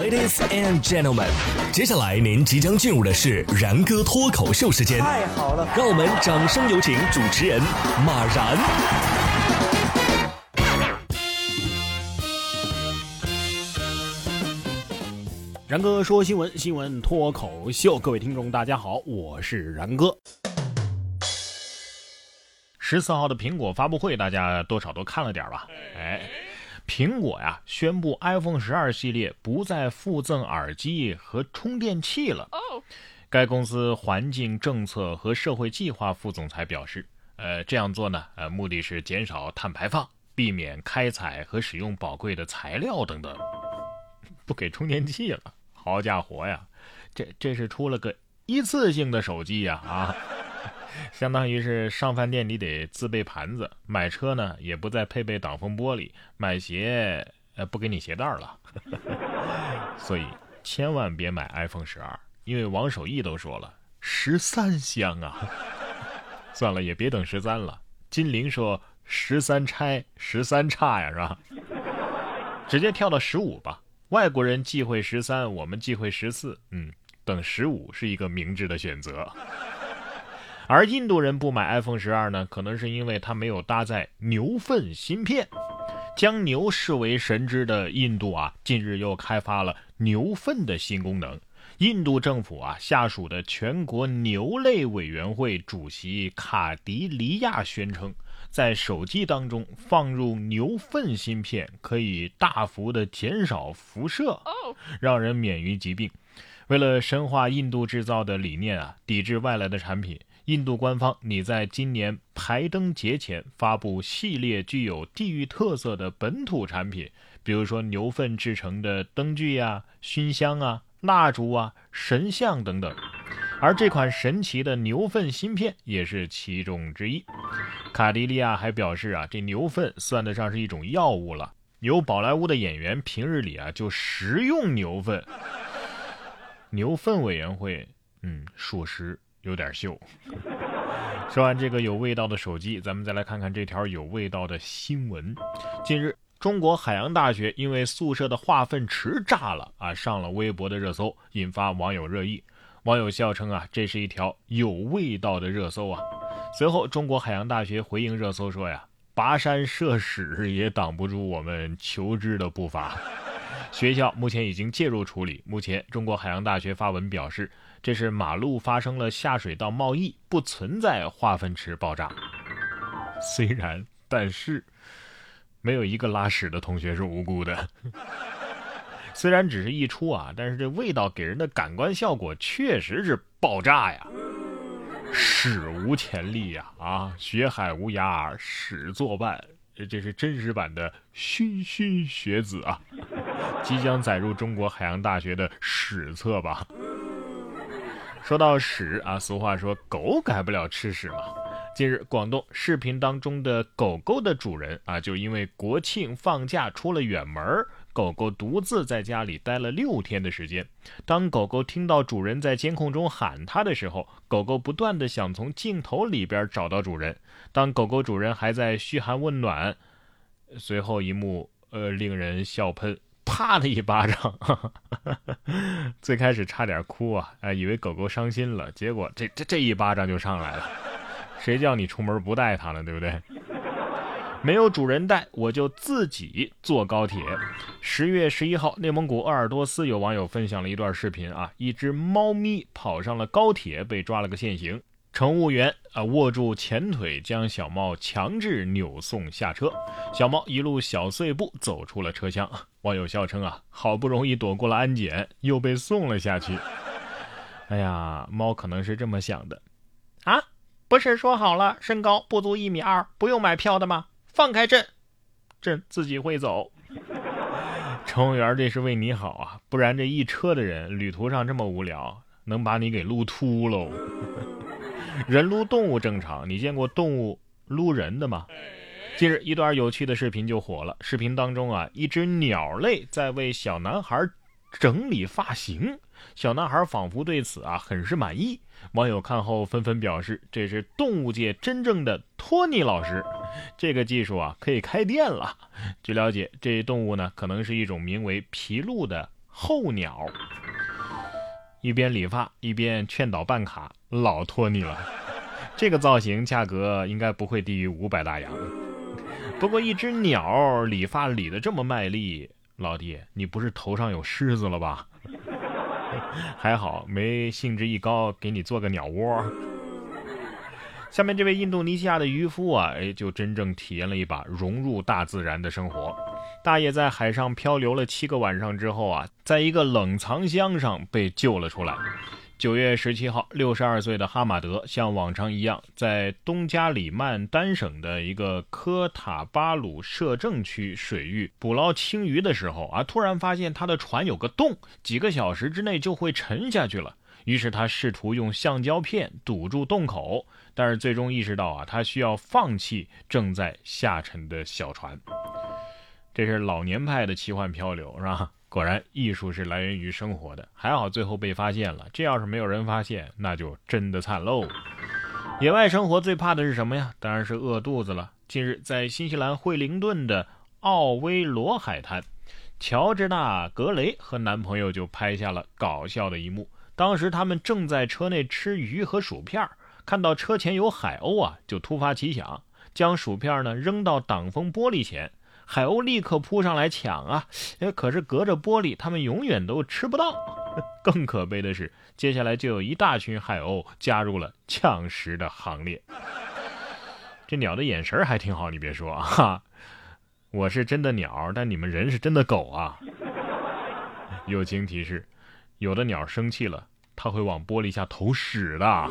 Ladies and gentlemen，接下来您即将进入的是然哥脱口秀时间。太好了，让我们掌声有请主持人马然。然哥说新闻，新闻脱口秀，各位听众大家好，我是然哥。十四号的苹果发布会，大家多少都看了点吧？哎。苹果呀，宣布 iPhone 十二系列不再附赠耳机和充电器了。该公司环境政策和社会计划副总裁表示，呃，这样做呢，呃，目的是减少碳排放，避免开采和使用宝贵的材料等等。不给充电器了，好家伙呀，这这是出了个一次性的手机呀啊！相当于是上饭店你得自备盘子，买车呢也不再配备挡风玻璃，买鞋呃不给你鞋带了，所以千万别买 iPhone 十二，因为王守义都说了十三香啊，算了也别等十三了，金陵说十三拆十三差呀是吧？直接跳到十五吧，外国人忌讳十三，我们忌讳十四，嗯，等十五是一个明智的选择。而印度人不买 iPhone 十二呢，可能是因为它没有搭载牛粪芯片。将牛视为神之的印度啊，近日又开发了牛粪的新功能。印度政府啊下属的全国牛类委员会主席卡迪利亚宣称，在手机当中放入牛粪芯片，可以大幅的减少辐射，让人免于疾病。为了深化印度制造的理念啊，抵制外来的产品。印度官方拟在今年排灯节前发布系列具有地域特色的本土产品，比如说牛粪制成的灯具呀、熏香啊、蜡烛啊、神像等等。而这款神奇的牛粪芯片也是其中之一。卡迪利亚还表示啊，这牛粪算得上是一种药物了。有宝莱坞的演员平日里啊就食用牛粪。牛粪委员会，嗯，属实。有点秀。说完这个有味道的手机，咱们再来看看这条有味道的新闻。近日，中国海洋大学因为宿舍的化粪池炸了啊，上了微博的热搜，引发网友热议。网友笑称啊，这是一条有味道的热搜啊。随后，中国海洋大学回应热搜说呀，跋山涉水也挡不住我们求知的步伐。学校目前已经介入处理。目前，中国海洋大学发文表示，这是马路发生了下水道冒溢，不存在化粪池爆炸。虽然，但是，没有一个拉屎的同学是无辜的。虽然只是一出啊，但是这味道给人的感官效果确实是爆炸呀！史无前例呀！啊，学海无涯，屎作伴。这是真实版的熏熏学子啊，即将载入中国海洋大学的史册吧。说到屎啊，俗话说狗改不了吃屎嘛。近日，广东视频当中的狗狗的主人啊，就因为国庆放假出了远门狗狗独自在家里待了六天的时间。当狗狗听到主人在监控中喊它的时候，狗狗不断的想从镜头里边找到主人。当狗狗主人还在嘘寒问暖，随后一幕呃令人笑喷，啪的一巴掌。最开始差点哭啊，哎，以为狗狗伤心了，结果这这这一巴掌就上来了。谁叫你出门不带它了？对不对？没有主人带，我就自己坐高铁。十月十一号，内蒙古鄂尔多斯有网友分享了一段视频啊，一只猫咪跑上了高铁，被抓了个现行。乘务员啊握住前腿，将小猫强制扭送下车。小猫一路小碎步走出了车厢。网友笑称啊，好不容易躲过了安检，又被送了下去。哎呀，猫可能是这么想的啊。不是说好了身高不足一米二不用买票的吗？放开朕，朕自己会走。乘务员这是为你好啊，不然这一车的人旅途上这么无聊，能把你给撸秃喽。人撸动物正常，你见过动物撸人的吗？近日一段有趣的视频就火了。视频当中啊，一只鸟类在为小男孩整理发型，小男孩仿佛对此啊很是满意。网友看后纷纷表示：“这是动物界真正的托尼老师，这个技术啊可以开店了。”据了解，这动物呢可能是一种名为皮鹿的候鸟。一边理发一边劝导办卡，老托你了。这个造型价格应该不会低于五百大洋。不过一只鸟理发理得这么卖力，老弟，你不是头上有虱子了吧？还好没兴致一高给你做个鸟窝。下面这位印度尼西亚的渔夫啊，哎，就真正体验了一把融入大自然的生活。大爷在海上漂流了七个晚上之后啊，在一个冷藏箱上被救了出来。九月十七号，六十二岁的哈马德像往常一样，在东加里曼丹省的一个科塔巴鲁摄政区水域捕捞青鱼的时候啊，突然发现他的船有个洞，几个小时之内就会沉下去了。于是他试图用橡胶片堵住洞口，但是最终意识到啊，他需要放弃正在下沉的小船。这是老年派的奇幻漂流，是吧？果然，艺术是来源于生活的。还好最后被发现了，这要是没有人发现，那就真的惨喽。野外生活最怕的是什么呀？当然是饿肚子了。近日，在新西兰惠灵顿的奥威罗海滩，乔治娜·格雷和男朋友就拍下了搞笑的一幕。当时他们正在车内吃鱼和薯片，看到车前有海鸥啊，就突发奇想，将薯片呢扔到挡风玻璃前。海鸥立刻扑上来抢啊！哎，可是隔着玻璃，它们永远都吃不到。更可悲的是，接下来就有一大群海鸥加入了抢食的行列。这鸟的眼神还挺好，你别说啊，我是真的鸟，但你们人是真的狗啊。友情提示：有的鸟生气了，它会往玻璃下投屎的。